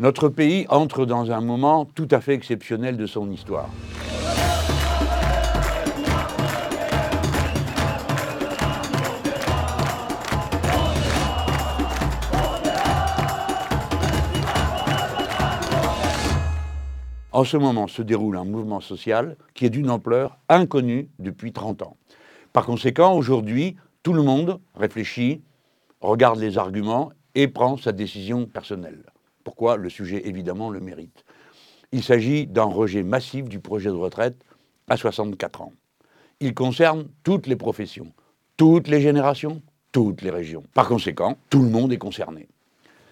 Notre pays entre dans un moment tout à fait exceptionnel de son histoire. En ce moment se déroule un mouvement social qui est d'une ampleur inconnue depuis 30 ans. Par conséquent, aujourd'hui, tout le monde réfléchit, regarde les arguments et prend sa décision personnelle. Pourquoi le sujet, évidemment, le mérite Il s'agit d'un rejet massif du projet de retraite à 64 ans. Il concerne toutes les professions, toutes les générations, toutes les régions. Par conséquent, tout le monde est concerné.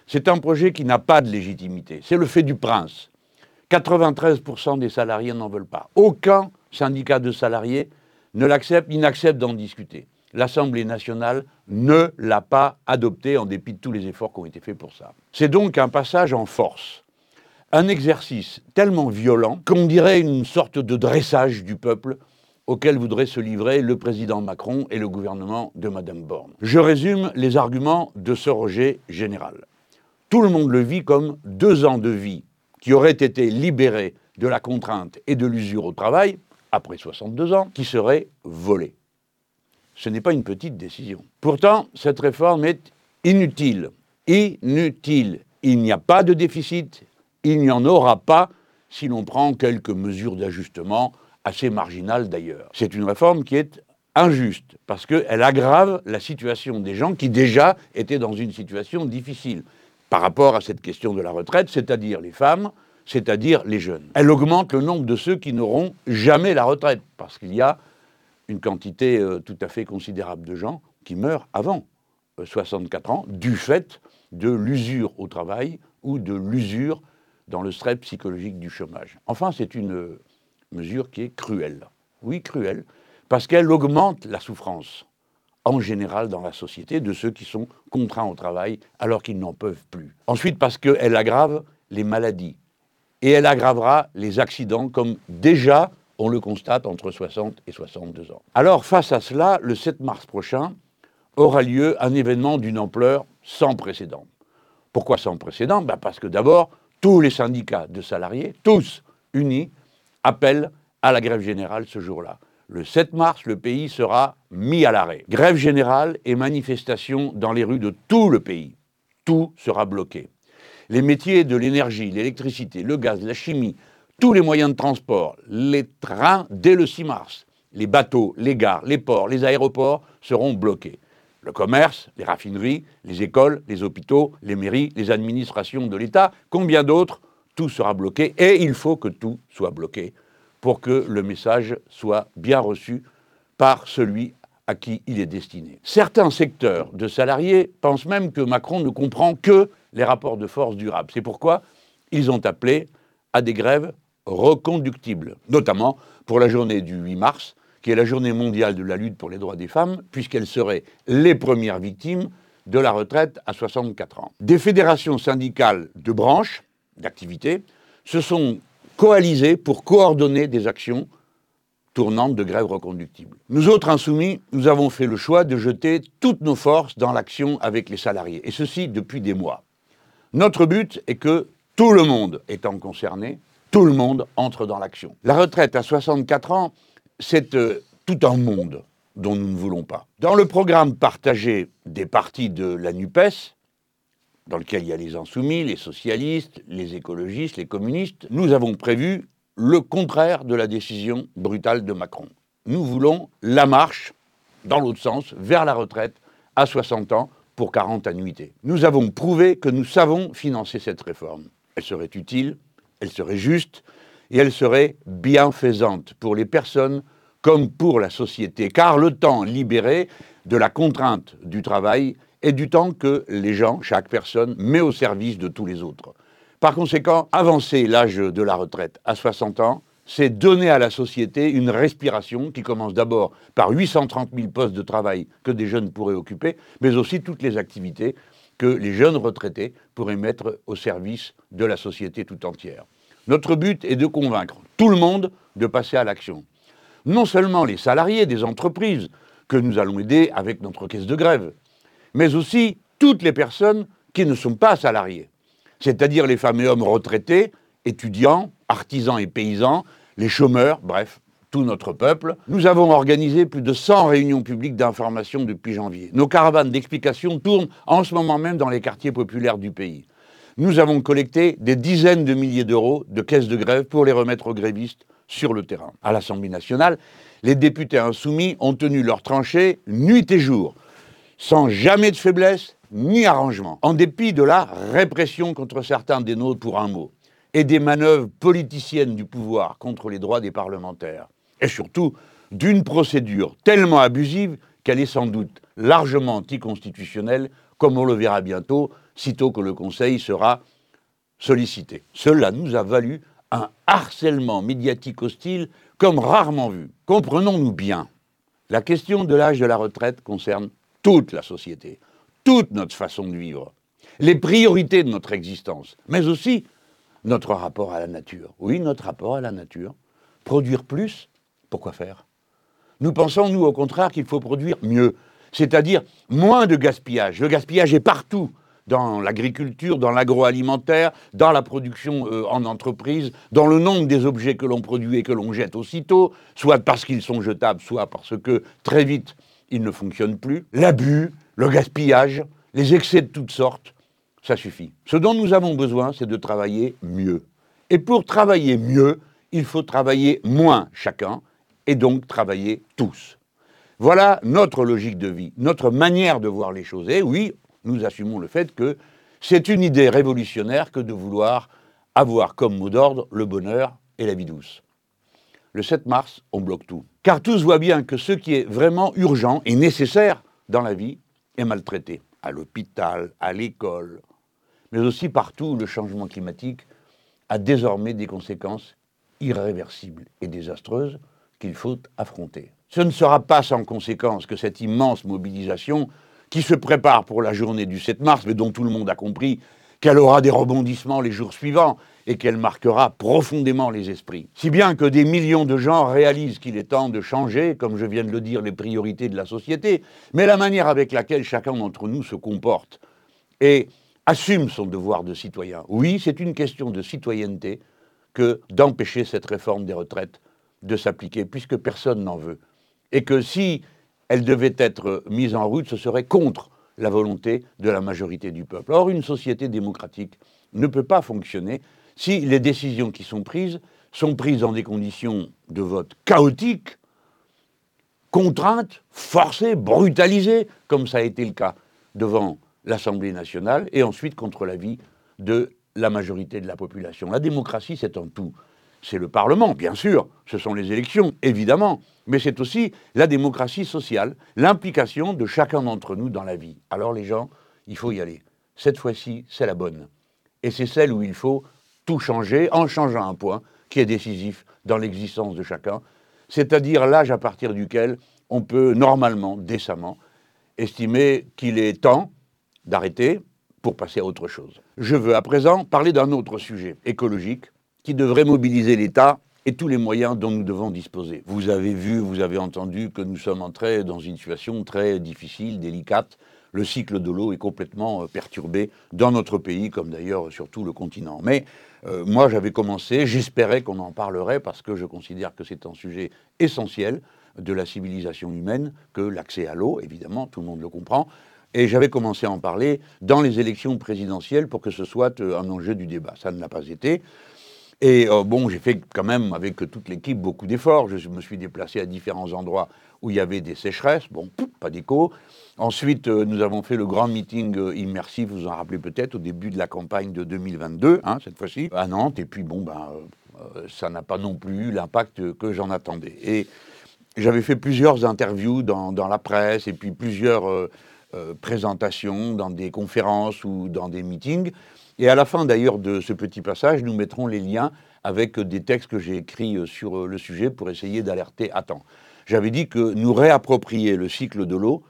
C'est un projet qui n'a pas de légitimité. C'est le fait du prince. 93% des salariés n'en veulent pas. Aucun syndicat de salariés ne l'accepte, il n'accepte d'en discuter. L'Assemblée nationale ne l'a pas adopté en dépit de tous les efforts qui ont été faits pour ça. C'est donc un passage en force, un exercice tellement violent qu'on dirait une sorte de dressage du peuple auquel voudraient se livrer le président Macron et le gouvernement de Mme Borne. Je résume les arguments de ce rejet général. Tout le monde le vit comme deux ans de vie qui auraient été libérés de la contrainte et de l'usure au travail, après 62 ans, qui seraient volés. Ce n'est pas une petite décision. Pourtant, cette réforme est inutile. Inutile. Il n'y a pas de déficit, il n'y en aura pas si l'on prend quelques mesures d'ajustement, assez marginales d'ailleurs. C'est une réforme qui est injuste, parce qu'elle aggrave la situation des gens qui déjà étaient dans une situation difficile par rapport à cette question de la retraite, c'est-à-dire les femmes, c'est-à-dire les jeunes. Elle augmente le nombre de ceux qui n'auront jamais la retraite, parce qu'il y a une quantité euh, tout à fait considérable de gens qui meurent avant 64 euh, ans du fait de l'usure au travail ou de l'usure dans le stress psychologique du chômage. Enfin, c'est une euh, mesure qui est cruelle. Oui, cruelle, parce qu'elle augmente la souffrance en général dans la société de ceux qui sont contraints au travail alors qu'ils n'en peuvent plus. Ensuite, parce qu'elle aggrave les maladies et elle aggravera les accidents comme déjà on le constate entre 60 et 62 ans. Alors face à cela, le 7 mars prochain aura lieu un événement d'une ampleur sans précédent. Pourquoi sans précédent? Ben Parce que d'abord, tous les syndicats de salariés, tous unis, appellent à la grève générale ce jour-là. Le 7 mars, le pays sera mis à l'arrêt. Grève générale et manifestation dans les rues de tout le pays. Tout sera bloqué. Les métiers de l'énergie, l'électricité, le gaz, la chimie, tous les moyens de transport, les trains dès le 6 mars, les bateaux, les gares, les ports, les aéroports seront bloqués. Le commerce, les raffineries, les écoles, les hôpitaux, les mairies, les administrations de l'État, combien d'autres, tout sera bloqué et il faut que tout soit bloqué pour que le message soit bien reçu par celui à qui il est destiné. Certains secteurs de salariés pensent même que Macron ne comprend que les rapports de force durables. C'est pourquoi ils ont appelé à des grèves reconductibles, notamment pour la journée du 8 mars, qui est la journée mondiale de la lutte pour les droits des femmes, puisqu'elles seraient les premières victimes de la retraite à 64 ans. Des fédérations syndicales de branches, d'activités, se sont coalisés pour coordonner des actions tournantes de grève reconductible. Nous autres insoumis, nous avons fait le choix de jeter toutes nos forces dans l'action avec les salariés, et ceci depuis des mois. Notre but est que tout le monde étant concerné, tout le monde entre dans l'action. La retraite à 64 ans, c'est euh, tout un monde dont nous ne voulons pas. Dans le programme partagé des partis de la NUPES, dans lequel il y a les insoumis, les socialistes, les écologistes, les communistes, nous avons prévu le contraire de la décision brutale de Macron. Nous voulons la marche, dans l'autre sens, vers la retraite à 60 ans pour 40 annuités. Nous avons prouvé que nous savons financer cette réforme. Elle serait utile, elle serait juste et elle serait bienfaisante pour les personnes comme pour la société, car le temps libéré de la contrainte du travail et du temps que les gens, chaque personne, met au service de tous les autres. Par conséquent, avancer l'âge de la retraite à 60 ans, c'est donner à la société une respiration qui commence d'abord par 830 000 postes de travail que des jeunes pourraient occuper, mais aussi toutes les activités que les jeunes retraités pourraient mettre au service de la société tout entière. Notre but est de convaincre tout le monde de passer à l'action. Non seulement les salariés des entreprises que nous allons aider avec notre caisse de grève, mais aussi toutes les personnes qui ne sont pas salariées. c'est-à-dire les femmes et hommes retraités, étudiants, artisans et paysans, les chômeurs, bref, tout notre peuple. Nous avons organisé plus de 100 réunions publiques d'information depuis janvier. Nos caravanes d'explication tournent en ce moment même dans les quartiers populaires du pays. Nous avons collecté des dizaines de milliers d'euros de caisses de grève pour les remettre aux grévistes sur le terrain. À l'Assemblée nationale, les députés insoumis ont tenu leur tranchée nuit et jour, sans jamais de faiblesse ni arrangement, en dépit de la répression contre certains des nôtres pour un mot, et des manœuvres politiciennes du pouvoir contre les droits des parlementaires, et surtout d'une procédure tellement abusive qu'elle est sans doute largement anticonstitutionnelle, comme on le verra bientôt, sitôt que le Conseil sera sollicité. Cela nous a valu un harcèlement médiatique hostile comme rarement vu. Comprenons-nous bien, la question de l'âge de la retraite concerne toute la société, toute notre façon de vivre, les priorités de notre existence, mais aussi notre rapport à la nature. Oui, notre rapport à la nature. Produire plus, pourquoi faire? Nous pensons, nous, au contraire, qu'il faut produire mieux, c'est-à-dire moins de gaspillage. Le gaspillage est partout dans l'agriculture, dans l'agroalimentaire, dans la production euh, en entreprise, dans le nombre des objets que l'on produit et que l'on jette aussitôt, soit parce qu'ils sont jetables, soit parce que très vite ils ne fonctionnent plus. L'abus, le gaspillage, les excès de toutes sortes, ça suffit. Ce dont nous avons besoin, c'est de travailler mieux. Et pour travailler mieux, il faut travailler moins chacun, et donc travailler tous. Voilà notre logique de vie, notre manière de voir les choses. Et oui, nous assumons le fait que c'est une idée révolutionnaire que de vouloir avoir comme mot d'ordre le bonheur et la vie douce. Le 7 mars, on bloque tout. Car tous voient bien que ce qui est vraiment urgent et nécessaire dans la vie est maltraité. À l'hôpital, à l'école, mais aussi partout où le changement climatique a désormais des conséquences irréversibles et désastreuses qu'il faut affronter. Ce ne sera pas sans conséquence que cette immense mobilisation qui se prépare pour la journée du 7 mars, mais dont tout le monde a compris qu'elle aura des rebondissements les jours suivants et qu'elle marquera profondément les esprits. Si bien que des millions de gens réalisent qu'il est temps de changer, comme je viens de le dire, les priorités de la société, mais la manière avec laquelle chacun d'entre nous se comporte et assume son devoir de citoyen. Oui, c'est une question de citoyenneté que d'empêcher cette réforme des retraites de s'appliquer, puisque personne n'en veut. Et que si elle devait être mise en route, ce serait contre la volonté de la majorité du peuple. Or, une société démocratique ne peut pas fonctionner si les décisions qui sont prises sont prises dans des conditions de vote chaotiques, contraintes, forcées, brutalisées, comme ça a été le cas devant l'Assemblée nationale, et ensuite contre l'avis de la majorité de la population. La démocratie, c'est un tout c'est le Parlement, bien sûr, ce sont les élections, évidemment, mais c'est aussi la démocratie sociale, l'implication de chacun d'entre nous dans la vie. Alors les gens, il faut y aller. Cette fois-ci, c'est la bonne. Et c'est celle où il faut tout changer en changeant un point qui est décisif dans l'existence de chacun, c'est-à-dire l'âge à partir duquel on peut normalement, décemment, estimer qu'il est temps d'arrêter pour passer à autre chose. Je veux à présent parler d'un autre sujet écologique qui devrait mobiliser l'État et tous les moyens dont nous devons disposer. Vous avez vu, vous avez entendu que nous sommes entrés dans une situation très difficile, délicate. Le cycle de l'eau est complètement euh, perturbé dans notre pays, comme d'ailleurs sur tout le continent. Mais euh, moi, j'avais commencé, j'espérais qu'on en parlerait parce que je considère que c'est un sujet essentiel de la civilisation humaine que l'accès à l'eau, évidemment, tout le monde le comprend. Et j'avais commencé à en parler dans les élections présidentielles pour que ce soit euh, un enjeu du débat. Ça ne l'a pas été. Et euh, bon, j'ai fait quand même avec toute l'équipe beaucoup d'efforts. Je me suis déplacé à différents endroits où il y avait des sécheresses. Bon, pas d'écho. Ensuite, euh, nous avons fait le grand meeting euh, immersif, vous en rappelez peut-être, au début de la campagne de 2022, hein, cette fois-ci, à Nantes. Et puis, bon, ben, ça n'a pas non plus eu l'impact que j'en attendais. Et j'avais fait plusieurs interviews dans, la presse et puis plusieurs présentations dans des conférences ou dans des meetings. Et à la fin d'ailleurs de ce petit passage, nous mettrons les liens avec des textes que j'ai écrits euh, sur euh, le sujet pour essayer d'alerter à temps. J'avais dit que nous réapproprier le cycle de l'eau,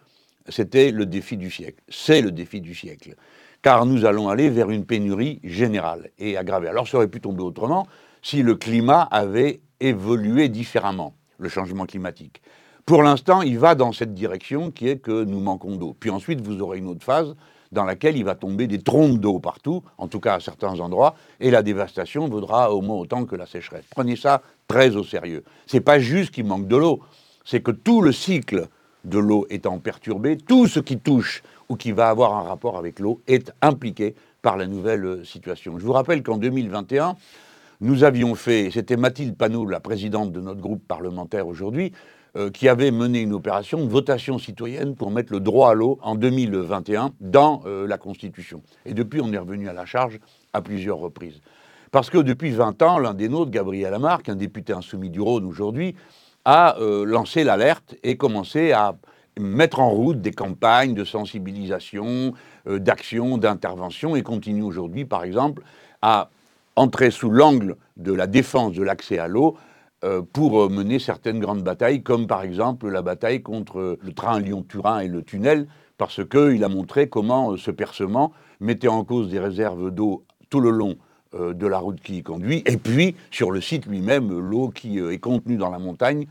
c'était le défi du siècle. C'est le défi du siècle. Car nous allons aller vers une pénurie générale et aggravée. Alors ça aurait pu tomber autrement si le climat avait évolué différemment, le changement climatique. Pour l'instant, il va dans cette direction qui est que nous manquons d'eau. Puis ensuite, vous aurez une autre phase dans laquelle il va tomber des trompes d'eau partout, en tout cas à certains endroits, et la dévastation vaudra au moins autant que la sécheresse. Prenez ça très au sérieux. C'est pas juste qu'il manque de l'eau, c'est que tout le cycle de l'eau étant perturbé, tout ce qui touche ou qui va avoir un rapport avec l'eau est impliqué par la nouvelle euh, situation. Je vous rappelle qu'en 2021, nous avions fait, c'était Mathilde Panot, la présidente de notre groupe parlementaire aujourd'hui, euh, qui avait mené une opération de votation citoyenne pour mettre le droit à l'eau en 2021 dans euh, la Constitution. Et depuis, on est revenu à la charge à plusieurs reprises. Parce que depuis 20 ans, l'un des nôtres, Gabriel Lamarck, un député insoumis du Rhône aujourd'hui, a euh, lancé l'alerte et commencé à mettre en route des campagnes de sensibilisation, d'action, d'intervention, et continue aujourd'hui, par exemple, à entrer sous l'angle de la défense de l'accès à l'eau pour mener certaines grandes batailles, comme par exemple la bataille contre le train Lyon-Turin et le tunnel, parce qu'il a montré comment euh, ce percement mettait en cause des réserves d'eau tout le long euh, de la route qui y conduit, et puis sur le site lui-même, l'eau qui est contenue dans la montagne,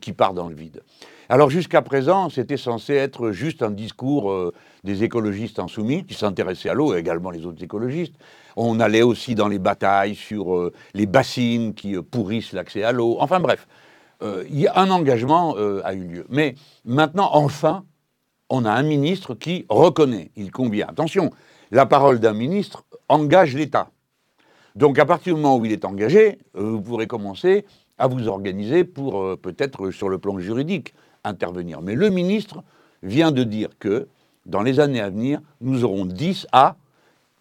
qui part dans le vide. Alors jusqu'à présent, c'était censé être juste un discours des écologistes insoumis, qui s'intéressaient à l'eau, également les autres écologistes, on allait aussi dans les batailles sur euh, les bassines qui euh, pourrissent l'accès à l'eau. Enfin bref, euh, un engagement a eu lieu. Mais maintenant, enfin, on a un ministre qui reconnaît, il convient. Attention, la parole d'un ministre engage l'État. Donc à partir du moment où il est engagé, vous pourrez commencer à vous organiser pour peut-être sur le plan juridique intervenir. Mais le ministre vient de dire que dans les années à venir, nous aurons 10 à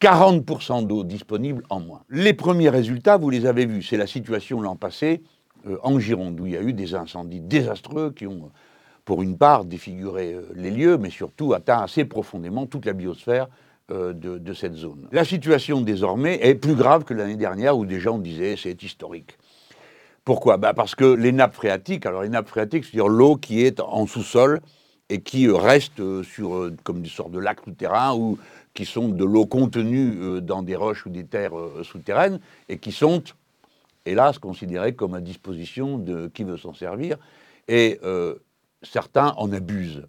40% d'eau disponible en moins. Les premiers résultats, vous les avez vus, c'est la situation l'an passé euh, en Gironde, où il y a eu des incendies désastreux qui ont, pour une part, défiguré euh, les lieux, mais surtout atteint assez profondément toute la biosphère euh, de, de, cette zone. La situation désormais est plus grave que l'année dernière, où déjà on disait c'est historique. Pourquoi? Bah Parce que les nappes phréatiques, alors les nappes phréatiques, c'est-à-dire l'eau qui est en sous-sol, et qui reste sur, comme des sortes de lacs souterrains ou qui sont de l'eau contenue euh, dans des roches ou des terres euh, souterraines et qui sont, hélas, considérées comme à disposition de qui veut s'en servir. Et euh, certains en abusent,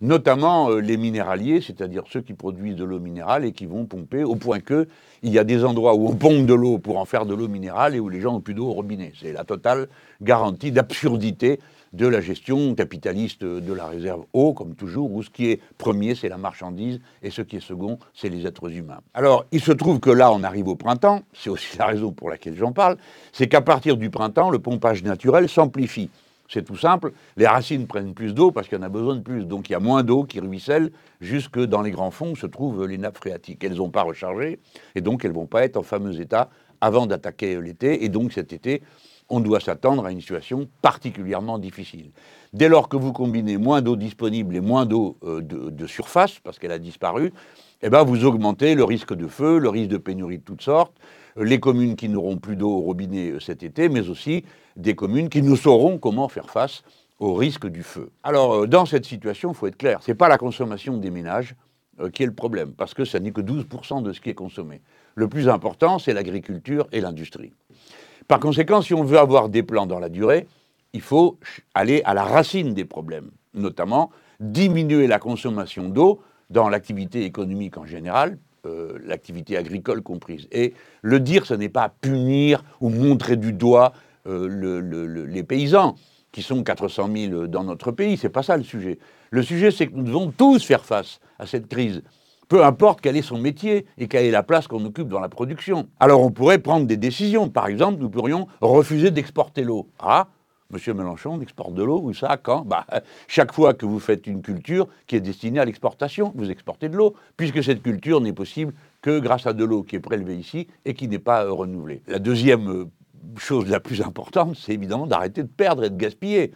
notamment les minéraliers, c'est-à-dire ceux qui produisent de l'eau minérale et qui vont pomper, au point que il y a des endroits où on pompe de l'eau pour en faire de l'eau minérale et où les gens n'ont plus d'eau au robinet. C'est la totale garantie d'absurdité de la gestion capitaliste de la réserve eau, comme toujours, où ce qui est premier, c'est la marchandise, et ce qui est second, c'est les êtres humains. Alors, il se trouve que là, on arrive au printemps, c'est aussi la raison pour laquelle j'en parle, c'est qu'à partir du printemps, le pompage naturel s'amplifie. C'est tout simple, les racines prennent plus d'eau parce qu'il y en a besoin de plus. Donc il y a moins d'eau qui ruisselle jusque dans les grands fonds où se trouvent les nappes phréatiques. Elles n'ont pas rechargé et donc elles ne vont pas être en fameux état avant d'attaquer l'été. Et donc cet été, on doit s'attendre à une situation particulièrement difficile. Dès lors que vous combinez moins d'eau disponible et moins d'eau euh, de, surface, parce qu'elle a disparu, eh ben vous augmentez le risque de feu, le risque de pénurie de toutes sortes, les communes qui n'auront plus d'eau au robinet euh, cet été, mais aussi des communes qui ne sauront comment faire face au risque du feu. Alors, dans cette situation, il faut être clair, ce n'est pas la consommation des ménages qui est le problème, parce que ça n'est que 12% de ce qui est consommé. Le plus important, c'est l'agriculture et l'industrie. Par conséquent, si on veut avoir des plans dans la durée, il faut aller à la racine des problèmes, notamment diminuer la consommation d'eau dans l'activité économique en général, euh, l'activité agricole comprise. Et le dire, ce n'est pas punir ou montrer du doigt euh, les paysans, qui sont 400 000 dans notre pays, c'est pas ça le sujet. Le sujet, c'est que nous devons tous faire face à cette crise peu importe quel est son métier et quelle est la place qu'on occupe dans la production. Alors on pourrait prendre des décisions. Par exemple, nous pourrions refuser d'exporter l'eau. Ah, Monsieur Mélenchon exporte de l'eau, ou ça, quand? Bah, Chaque fois que vous faites une culture qui est destinée à l'exportation, vous exportez de l'eau, puisque cette culture n'est possible que grâce à de l'eau qui est prélevée ici et qui n'est pas euh, renouvelée. La deuxième euh, chose la plus importante, c'est évidemment d'arrêter de perdre et de gaspiller.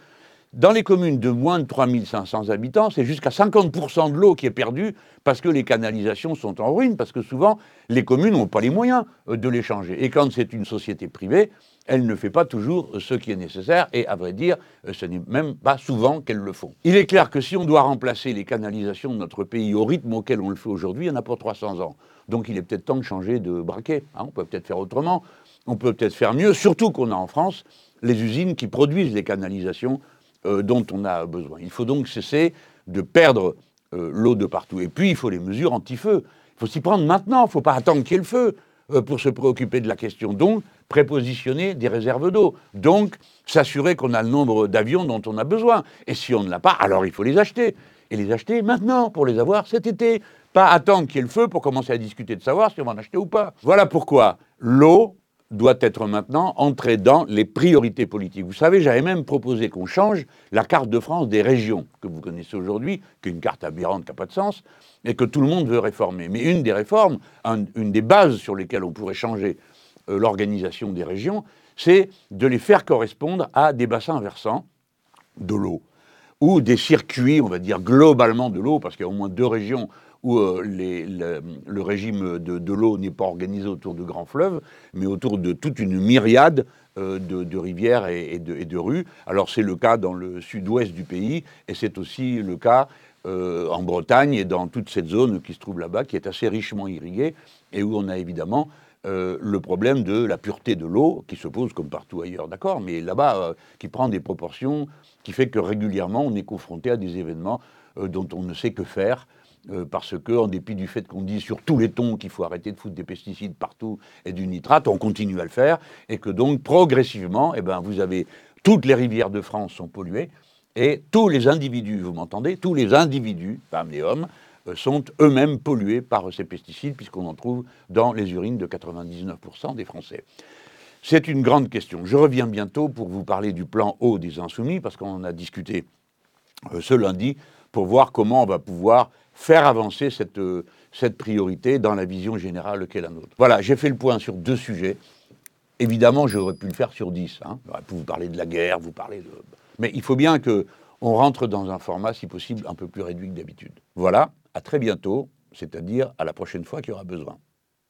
Dans les communes de moins de 3500 habitants, c'est jusqu'à 50% de l'eau qui est perdue parce que les canalisations sont en ruine, parce que souvent, les communes n'ont pas les moyens euh, de les changer. Et quand c'est une société privée, elle ne fait pas toujours ce qui est nécessaire, et à vrai dire, ce n'est même pas souvent qu'elle le font. Il est clair que si on doit remplacer les canalisations de notre pays au rythme auquel on le fait aujourd'hui, il y en a pour 300 ans. Donc il est peut-être temps de changer de braquet. Hein. on peut peut-être faire autrement, on peut peut-être faire mieux, surtout qu'on a en France les usines qui produisent les canalisations euh, dont on a besoin. Il faut donc cesser de perdre euh, l'eau de partout. Et puis, il faut les mesures anti-feu. Il faut s'y prendre maintenant, il ne faut pas attendre qu'il y ait le feu pour se préoccuper de la question. Donc, prépositionner des réserves d'eau. Donc, s'assurer qu'on a le nombre d'avions dont on a besoin. Et si on ne l'a pas, alors il faut les acheter. Et les acheter maintenant pour les avoir cet été. Pas attendre qu'il y ait le feu pour commencer à discuter de savoir si on va en acheter ou pas. Voilà pourquoi l'eau doit être maintenant entrée dans les priorités politiques. Vous savez, j'avais même proposé qu'on change la carte de France des régions que vous connaissez aujourd'hui, qui est une carte aberrante qui n'a pas de sens, et que tout le monde veut réformer. Mais une des réformes, une des bases sur lesquelles on pourrait changer euh, l'organisation des régions, c'est de les faire correspondre à des bassins versants de l'eau ou des circuits, on va dire globalement de l'eau, parce qu'il y a au moins deux régions où euh, le, régime de, l'eau n'est pas organisé autour de grands fleuves, mais autour de toute une myriade euh, de, rivières et, de, rues. Alors c'est le cas dans le sud-ouest du pays, et c'est aussi le cas euh, en Bretagne et dans toute cette zone qui se trouve là-bas, qui est assez richement irriguée, et où on a évidemment le problème de la pureté de l'eau, qui se pose comme partout ailleurs, d'accord, mais là-bas, qui prend des proportions, qui fait que régulièrement, on est confronté à des événements dont on ne sait que faire, euh, parce que, en dépit du fait qu'on dit sur tous les tons qu'il faut arrêter de foutre des pesticides partout et du nitrate, on continue à le faire, et que donc progressivement, eh ben, vous avez toutes les rivières de France sont polluées, et tous les individus, vous m'entendez, tous les individus, femmes et hommes, euh, sont eux-mêmes pollués par ces pesticides, puisqu'on en trouve dans les urines de 99% des Français. C'est une grande question. Je reviens bientôt pour vous parler du plan eau des insoumis, parce qu'on en a discuté euh, ce lundi, pour voir comment on va pouvoir faire avancer cette, euh, cette priorité dans la vision générale qu'est la nôtre. Voilà, j'ai fait le point sur deux sujets. Évidemment, j'aurais pu le faire sur dix. Hein. J'aurais vous parler de la guerre, vous parler de... Mais il faut bien qu'on rentre dans un format, si possible, un peu plus réduit que d'habitude. Voilà, à très bientôt, c'est-à-dire à la prochaine fois qu'il y aura besoin.